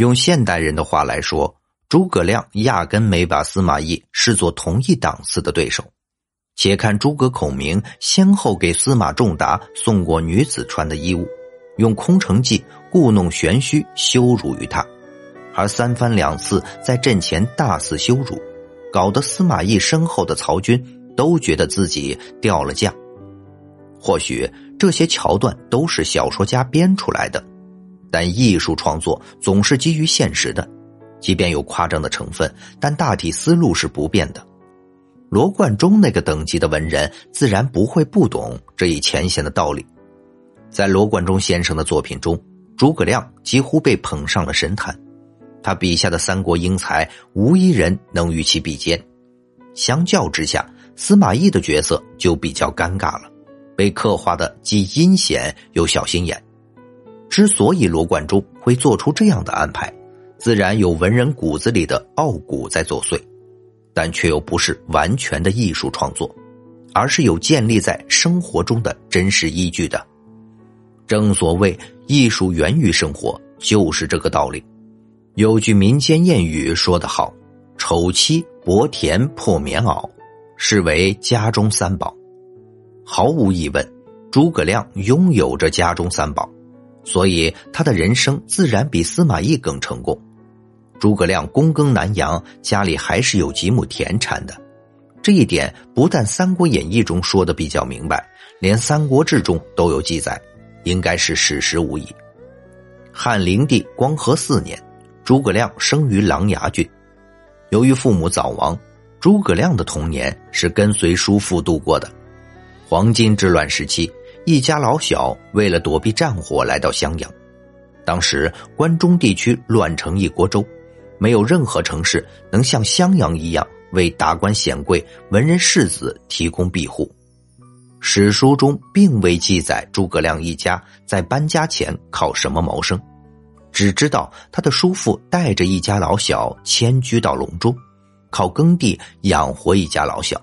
用现代人的话来说，诸葛亮压根没把司马懿视作同一档次的对手。且看诸葛孔明先后给司马仲达送过女子穿的衣物，用空城计故弄玄虚羞辱于他，而三番两次在阵前大肆羞辱，搞得司马懿身后的曹军都觉得自己掉了价。或许这些桥段都是小说家编出来的。但艺术创作总是基于现实的，即便有夸张的成分，但大体思路是不变的。罗贯中那个等级的文人，自然不会不懂这一浅显的道理。在罗贯中先生的作品中，诸葛亮几乎被捧上了神坛，他笔下的三国英才，无一人能与其比肩。相较之下，司马懿的角色就比较尴尬了，被刻画的既阴险又小心眼。之所以罗贯中会做出这样的安排，自然有文人骨子里的傲骨在作祟，但却又不是完全的艺术创作，而是有建立在生活中的真实依据的。正所谓艺术源于生活，就是这个道理。有句民间谚语说得好：“丑妻薄田破棉袄，是为家中三宝。”毫无疑问，诸葛亮拥有着家中三宝。所以他的人生自然比司马懿更成功。诸葛亮躬耕南阳，家里还是有几亩田产的。这一点不但《三国演义》中说的比较明白，连《三国志》中都有记载，应该是史实无疑。汉灵帝光和四年，诸葛亮生于琅琊郡。由于父母早亡，诸葛亮的童年是跟随叔父度过的。黄巾之乱时期。一家老小为了躲避战火来到襄阳，当时关中地区乱成一锅粥，没有任何城市能像襄阳一样为达官显贵、文人士子提供庇护。史书中并未记载诸葛亮一家在搬家前靠什么谋生，只知道他的叔父带着一家老小迁居到隆中，靠耕地养活一家老小。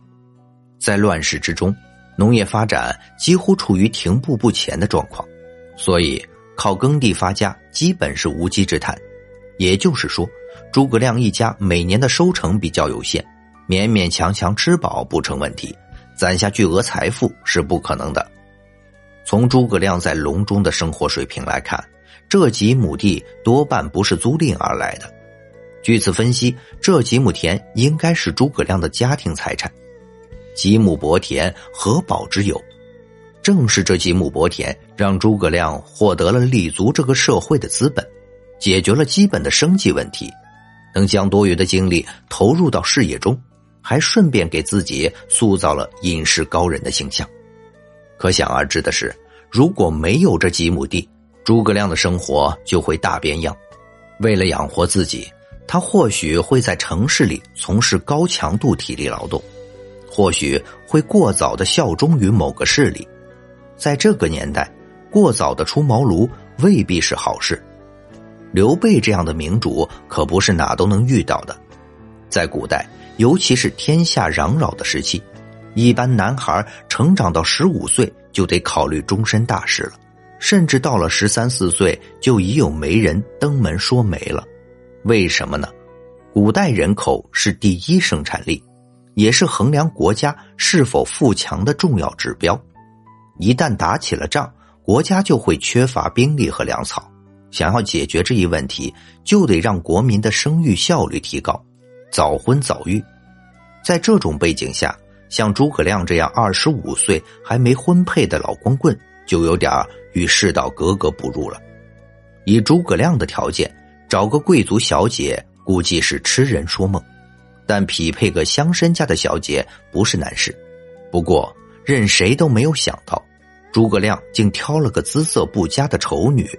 在乱世之中。农业发展几乎处于停步不前的状况，所以靠耕地发家基本是无稽之谈。也就是说，诸葛亮一家每年的收成比较有限，勉勉强强吃饱不成问题，攒下巨额财富是不可能的。从诸葛亮在隆中的生活水平来看，这几亩地多半不是租赁而来的。据此分析，这几亩田应该是诸葛亮的家庭财产。几亩薄田何宝之有？正是这几亩薄田，让诸葛亮获得了立足这个社会的资本，解决了基本的生计问题，能将多余的精力投入到事业中，还顺便给自己塑造了隐士高人的形象。可想而知的是，如果没有这几亩地，诸葛亮的生活就会大变样。为了养活自己，他或许会在城市里从事高强度体力劳动。或许会过早的效忠于某个势力，在这个年代，过早的出茅庐未必是好事。刘备这样的明主可不是哪都能遇到的。在古代，尤其是天下攘扰的时期，一般男孩成长到十五岁就得考虑终身大事了，甚至到了十三四岁就已有媒人登门说媒了。为什么呢？古代人口是第一生产力。也是衡量国家是否富强的重要指标。一旦打起了仗，国家就会缺乏兵力和粮草。想要解决这一问题，就得让国民的生育效率提高，早婚早育。在这种背景下，像诸葛亮这样二十五岁还没婚配的老光棍，就有点与世道格格不入了。以诸葛亮的条件，找个贵族小姐，估计是痴人说梦。但匹配个乡绅家的小姐不是难事，不过任谁都没有想到，诸葛亮竟挑了个姿色不佳的丑女。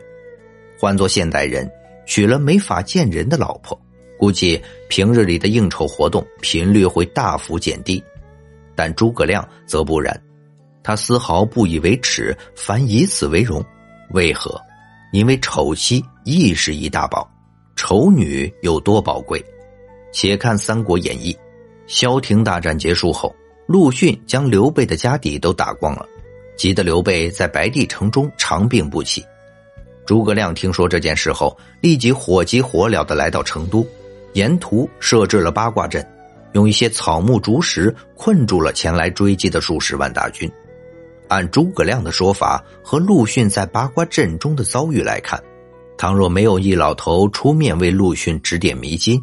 换做现代人，娶了没法见人的老婆，估计平日里的应酬活动频率会大幅减低。但诸葛亮则不然，他丝毫不以为耻，反以此为荣。为何？因为丑妻亦是一大宝，丑女有多宝贵？且看《三国演义》，萧亭大战结束后，陆逊将刘备的家底都打光了，急得刘备在白帝城中长病不起。诸葛亮听说这件事后，立即火急火燎的来到成都，沿途设置了八卦阵，用一些草木竹石困住了前来追击的数十万大军。按诸葛亮的说法和陆逊在八卦阵中的遭遇来看，倘若没有一老头出面为陆逊指点迷津，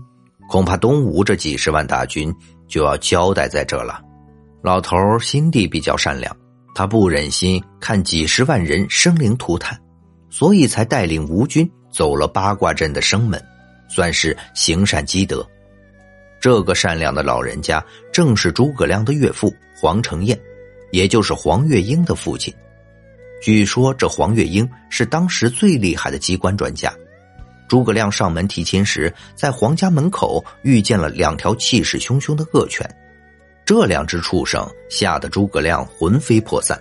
恐怕东吴这几十万大军就要交代在这了。老头心地比较善良，他不忍心看几十万人生灵涂炭。所以才带领吴军走了八卦阵的生门，算是行善积德。这个善良的老人家正是诸葛亮的岳父黄承彦，也就是黄月英的父亲。据说这黄月英是当时最厉害的机关专家。诸葛亮上门提亲时，在黄家门口遇见了两条气势汹汹的恶犬，这两只畜生吓得诸葛亮魂飞魄散。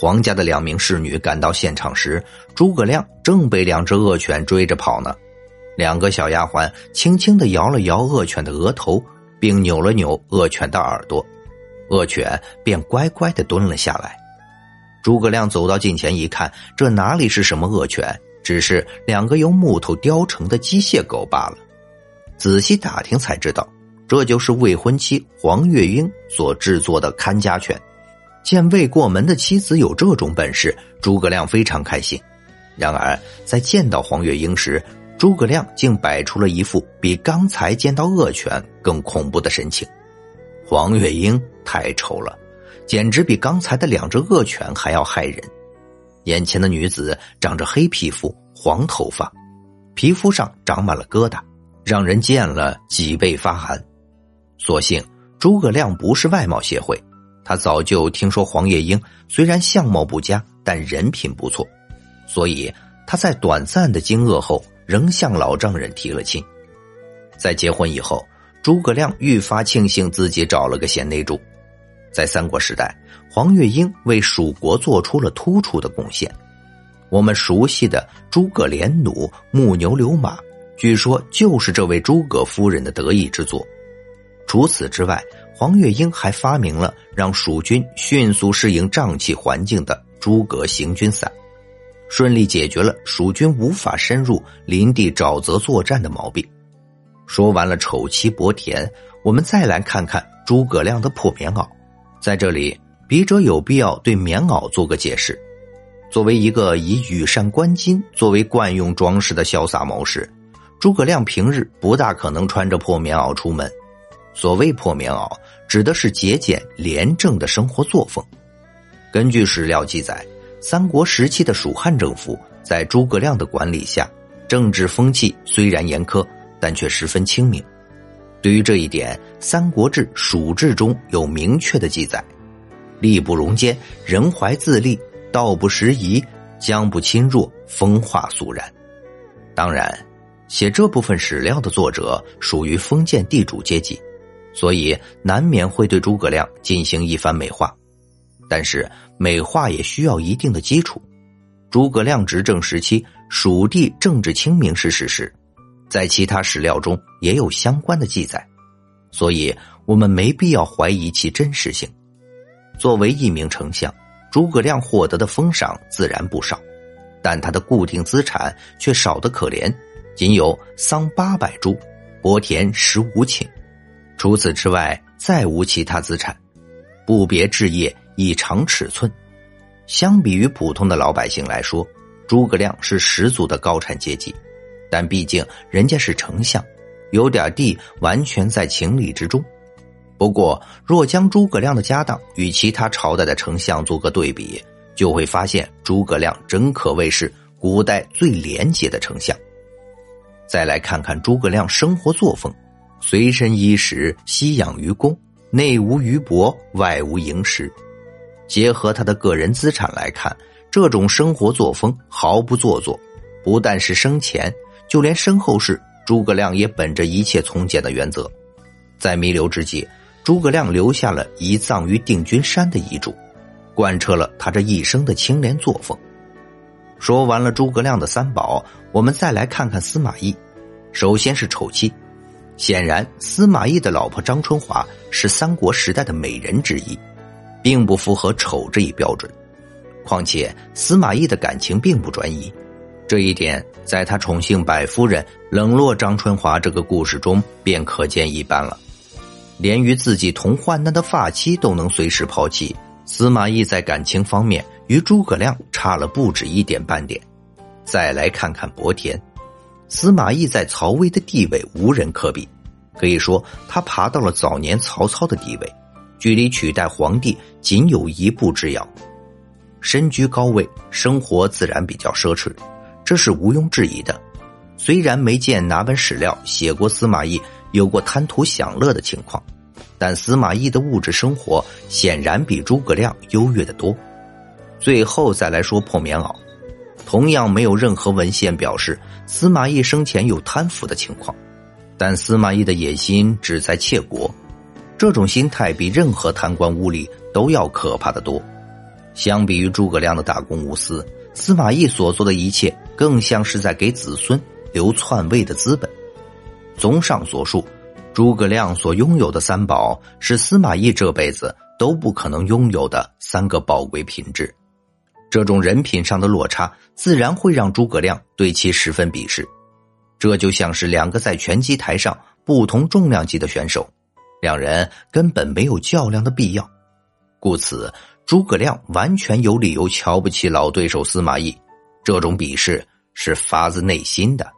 黄家的两名侍女赶到现场时，诸葛亮正被两只恶犬追着跑呢。两个小丫鬟轻轻的摇了摇恶犬的额头，并扭了扭恶犬的耳朵，恶犬便乖乖的蹲了下来。诸葛亮走到近前一看，这哪里是什么恶犬，只是两个由木头雕成的机械狗罢了。仔细打听才知道，这就是未婚妻黄月英所制作的看家犬。见未过门的妻子有这种本事，诸葛亮非常开心。然而，在见到黄月英时，诸葛亮竟摆出了一副比刚才见到恶犬更恐怖的神情。黄月英太丑了，简直比刚才的两只恶犬还要害人。眼前的女子长着黑皮肤、黄头发，皮肤上长满了疙瘩，让人见了脊背发寒。所幸诸葛亮不是外貌协会。他早就听说黄月英虽然相貌不佳，但人品不错，所以他在短暂的惊愕后，仍向老丈人提了亲。在结婚以后，诸葛亮愈发庆幸自己找了个贤内助。在三国时代，黄月英为蜀国做出了突出的贡献。我们熟悉的诸葛连弩、木牛流马，据说就是这位诸葛夫人的得意之作。除此之外，黄月英还发明了让蜀军迅速适应瘴气环境的诸葛行军伞，顺利解决了蜀军无法深入林地沼泽作战的毛病。说完了丑妻薄田，我们再来看看诸葛亮的破棉袄。在这里，笔者有必要对棉袄做个解释。作为一个以羽扇纶巾作为惯用装饰的潇洒谋士，诸葛亮平日不大可能穿着破棉袄出门。所谓破棉袄，指的是节俭廉政的生活作风。根据史料记载，三国时期的蜀汉政府在诸葛亮的管理下，政治风气虽然严苛，但却十分清明。对于这一点，《三国志·蜀志》中有明确的记载：“力不容奸，人怀自立，道不拾遗，将不侵弱，风化肃然。”当然，写这部分史料的作者属于封建地主阶级。所以难免会对诸葛亮进行一番美化，但是美化也需要一定的基础。诸葛亮执政时期，蜀地政治清明是事实，在其他史料中也有相关的记载，所以我们没必要怀疑其真实性。作为一名丞相，诸葛亮获得的封赏自然不少，但他的固定资产却少得可怜，仅有桑八百株，薄田十五顷。除此之外，再无其他资产，不别置业，以长尺寸。相比于普通的老百姓来说，诸葛亮是十足的高产阶级。但毕竟人家是丞相，有点地完全在情理之中。不过，若将诸葛亮的家当与其他朝代的丞相做个对比，就会发现诸葛亮真可谓是古代最廉洁的丞相。再来看看诸葛亮生活作风。随身衣食悉养于公，内无余帛，外无盈食。结合他的个人资产来看，这种生活作风毫不做作。不但是生前，就连身后事，诸葛亮也本着一切从简的原则。在弥留之际，诸葛亮留下了遗葬于定军山的遗嘱，贯彻了他这一生的清廉作风。说完了诸葛亮的三宝，我们再来看看司马懿。首先是丑妻。显然，司马懿的老婆张春华是三国时代的美人之一，并不符合丑这一标准。况且，司马懿的感情并不专一，这一点在他宠幸百夫人、冷落张春华这个故事中便可见一斑了。连与自己同患难的发妻都能随时抛弃，司马懿在感情方面与诸葛亮差了不止一点半点。再来看看伯田，司马懿在曹魏的地位无人可比，可以说他爬到了早年曹操的地位，距离取代皇帝仅有一步之遥。身居高位，生活自然比较奢侈，这是毋庸置疑的。虽然没见哪本史料写过司马懿有过贪图享乐的情况，但司马懿的物质生活显然比诸葛亮优越的多。最后再来说破棉袄，同样没有任何文献表示司马懿生前有贪腐的情况，但司马懿的野心只在窃国，这种心态比任何贪官污吏都要可怕的多。相比于诸葛亮的大公无私，司马懿所做的一切更像是在给子孙留篡位的资本。综上所述，诸葛亮所拥有的三宝是司马懿这辈子都不可能拥有的三个宝贵品质。这种人品上的落差，自然会让诸葛亮对其十分鄙视。这就像是两个在拳击台上不同重量级的选手，两人根本没有较量的必要，故此。诸葛亮完全有理由瞧不起老对手司马懿，这种鄙视是发自内心的。